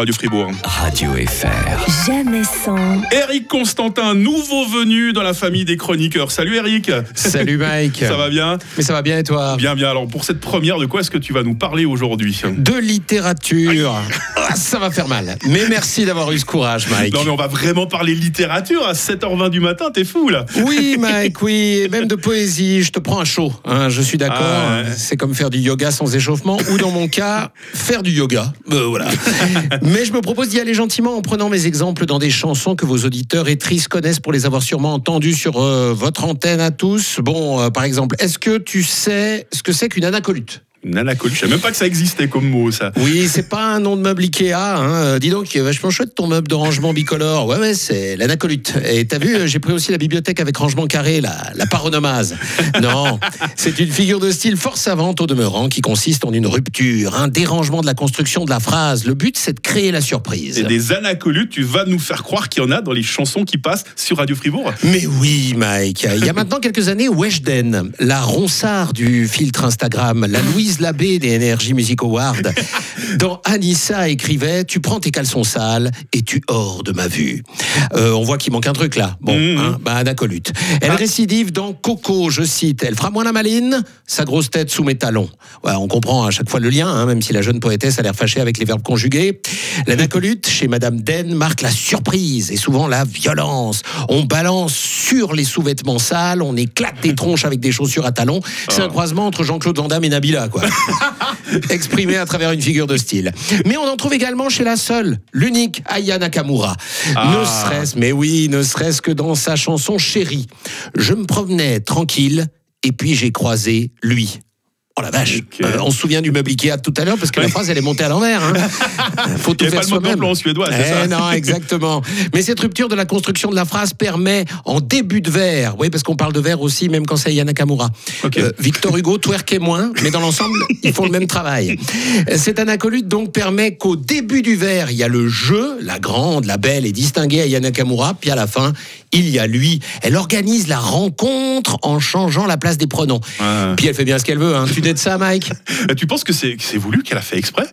Radio Fribourg. Radio FR. Jamais sans. Eric Constantin, nouveau venu dans la famille des chroniqueurs. Salut Eric. Salut Mike. Ça va bien Mais ça va bien et toi Bien, bien. Alors pour cette première, de quoi est-ce que tu vas nous parler aujourd'hui De littérature. Ah, ça va faire mal. Mais merci d'avoir eu ce courage, Mike. Non mais on va vraiment parler littérature à 7h20 du matin, t'es fou là Oui, Mike, oui. Et même de poésie. Je te prends un chaud. hein, je suis d'accord. Ah, ouais. C'est comme faire du yoga sans échauffement. Ou dans mon cas, faire du yoga. Euh, voilà. Mais je me propose d'y aller gentiment en prenant mes exemples dans des chansons que vos auditeurs et tristes connaissent pour les avoir sûrement entendues sur euh, votre antenne à tous. Bon, euh, par exemple, est-ce que tu sais ce que c'est qu'une anacolute Une anacolute, je savais même pas que ça existait comme mot ça. Oui, c'est pas un nom de meuble Ikea. Hein. Euh, Dis donc, il est vachement chouette ton meuble de rangement bicolore. Ouais, ouais, c'est l'anacolute. Et t'as vu, j'ai pris aussi la bibliothèque avec rangement carré, la, la paronomase. Non, c'est une figure de style fort savante au demeurant qui consiste en une rupture, un dérangement de la construction de la phrase. Le but, c'est de créer la surprise. Et des anacolutes, tu vas nous faire croire qu'il y en a dans les chansons qui passent sur Radio Fribourg Mais oui, Mike. Il y a maintenant quelques années, Weshden, la ronsard du filtre Instagram, la Louise Labbé des Energy Music Awards, dans Anissa écrivait Tu prends tes caleçons sales et tu hors de ma vue. Euh, on voit qu'il manque un truc là. Bon, Mhm. hein, bah, anacolute. Elle récidive dans Coco, je cite Elle fera moins la maline, sa grosse tête sous mes talons. Ouais, on comprend à chaque fois le lien, hein, même si la jeune poétesse a l'air fâchée avec les verbes conjugués. L'anacolute, chez Madame Den, marque la surprise et souvent la violence. On balance sur les sous-vêtements sales, on éclate des tronches avec des chaussures à talons. C'est un croisement entre Jean-Claude Van Damme et Nabila, quoi. Exprimé à travers une figure de style. Mais on en trouve également chez la seule, l'unique Aya Nakamura. Ah. Ne serait-ce, mais oui, ne serait-ce que dans sa chanson Chérie. Je me promenais tranquille et puis j'ai croisé lui. Oh la vache. Euh, On se souvient du meuble Ikea tout à l'heure parce que la phrase elle est montée à l'envers. Hein. Faut tout faire pas le mot soi-même. en suédois, c'est Eh ça non, exactement. Mais cette rupture de la construction de la phrase permet, en début de vers, oui, parce qu'on parle de vers aussi, même quand c'est Yana Nakamura. Ok. Euh, Victor Hugo twerkait moins, mais dans l'ensemble, ils font le même travail. Cette anacolute donc permet qu'au début du vers, il y a le jeu, la grande, la belle et distinguée Aya Nakamura, puis à la fin, il y a lui. Elle organise la rencontre en changeant la place des pronoms. Ah. Puis elle fait bien ce qu'elle veut. Hein. Tu t'aides ça, Mike? Euh, Tu penses que c'est voulu, qu'elle a fait exprès?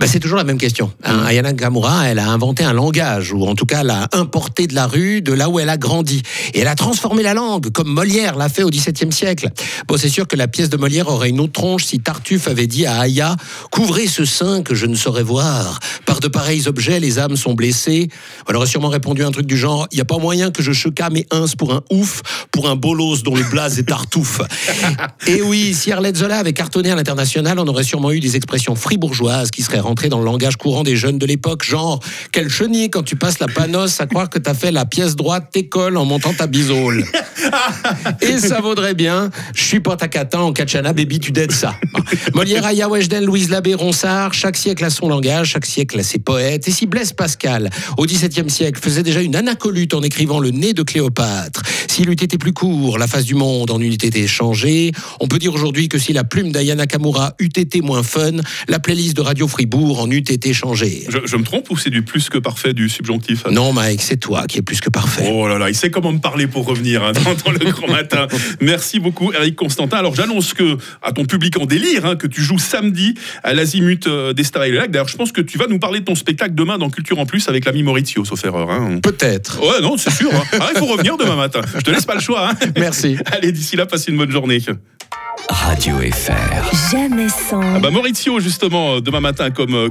Bah, c'est toujours la même question. Hein, Ayana Nakamura, elle a inventé un langage, ou en tout cas l'a importé de la rue, de là où elle a grandi. Et elle a transformé la langue, comme Molière l'a fait au XVIIe siècle. Bon, c'est sûr que la pièce de Molière aurait une autre tronche si Tartuffe avait dit à Aya Couvrez ce sein que je ne saurais voir. Par de pareils objets, les âmes sont blessées. Elle aurait sûrement répondu un truc du genre Il n'y a pas moyen que je choca mes uns pour un ouf, pour un bolos dont le blaze est Tartuffe. Et oui, si Arlette Zola avait cartonné à l'international, on aurait sûrement eu des expressions fribourgeoises qui seraient rentrées dans le langage courant des jeunes de l'époque, genre quel chenille quand tu passes la panos à croire que t'as fait la pièce droite t'école en montant ta bisole. Et ça vaudrait bien, je suis pas ta cata en Kachana, baby, tu dettes ça. Molière, Aya Weshden, Louise Labbé, Ronsard, chaque siècle a son langage, chaque siècle a ses poètes. Et si Blaise Pascal, au XVIIe siècle, faisait déjà une anacolute en écrivant le nez de Cléopâtre, s'il eût été plus court, la face du monde en eût été changée, on peut dire aujourd'hui que si la plume d'Aya Nakamura eût été moins fun, la playlist de Radio Fribourg en eût été changée. je, je me trompe ou c'est du plus que parfait du subjonctif Non, Mike, c'est toi qui es plus que parfait. Oh là là, il sait comment me parler pour revenir hein, dans, dans le grand matin. Merci beaucoup, Eric Constantin. Alors, j'annonce que à ton public en délire, hein, que tu joues samedi à l'Azimut euh, des Stars et Lac. D'ailleurs, je pense que tu vas nous parler de ton spectacle demain dans Culture en Plus avec l'ami Maurizio, sauf erreur. Hein. Peut-être. Ouais, non, c'est sûr. Ah, il faut revenir demain matin. Je te laisse pas le choix. Merci. Allez, d'ici là, passez une bonne journée. Radio FR. Jamais sans. Ah bah Maurizio, justement, euh, demain matin, comme. euh,